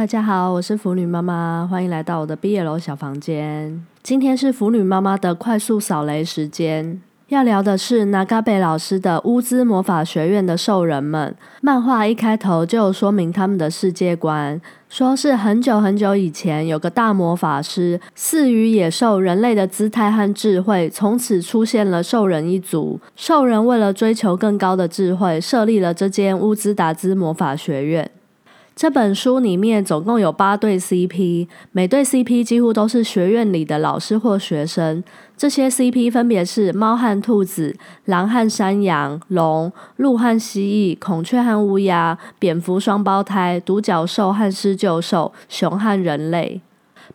大家好，我是腐女妈妈，欢迎来到我的毕业楼小房间。今天是腐女妈妈的快速扫雷时间，要聊的是拿嘎贝老师的乌兹魔法学院的兽人们。漫画一开头就说明他们的世界观，说是很久很久以前有个大魔法师，赐予野兽人类的姿态和智慧，从此出现了兽人一族。兽人为了追求更高的智慧，设立了这间乌兹达兹魔法学院。这本书里面总共有八对 CP，每对 CP 几乎都是学院里的老师或学生。这些 CP 分别是猫和兔子、狼和山羊、龙、鹿和蜥蜴、孔雀和乌鸦、蝙蝠双胞胎、独角兽和狮鹫兽、熊和人类。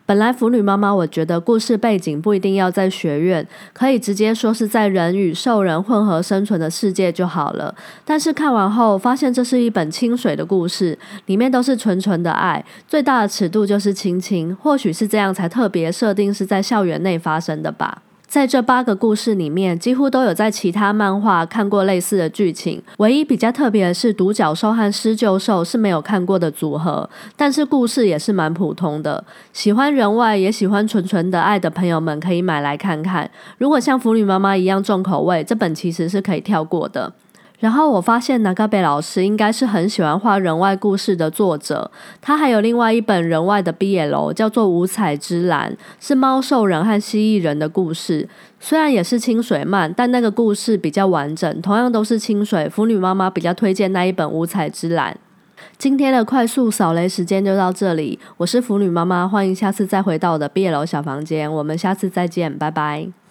本来腐女妈妈，我觉得故事背景不一定要在学院，可以直接说是在人与兽人混合生存的世界就好了。但是看完后发现，这是一本清水的故事，里面都是纯纯的爱，最大的尺度就是亲情。或许是这样，才特别设定是在校园内发生的吧。在这八个故事里面，几乎都有在其他漫画看过类似的剧情。唯一比较特别的是，独角兽和狮鹫兽是没有看过的组合，但是故事也是蛮普通的。喜欢人外也喜欢纯纯的爱的朋友们，可以买来看看。如果像腐女妈妈一样重口味，这本其实是可以跳过的。然后我发现，南嘎贝老师应该是很喜欢画人外故事的作者。他还有另外一本人外的 BL，叫做《五彩之蓝》，是猫兽人和蜥蜴人的故事。虽然也是清水漫，但那个故事比较完整。同样都是清水，腐女妈妈比较推荐那一本《五彩之蓝》。今天的快速扫雷时间就到这里，我是腐女妈妈，欢迎下次再回到我的 BL 小房间。我们下次再见，拜拜。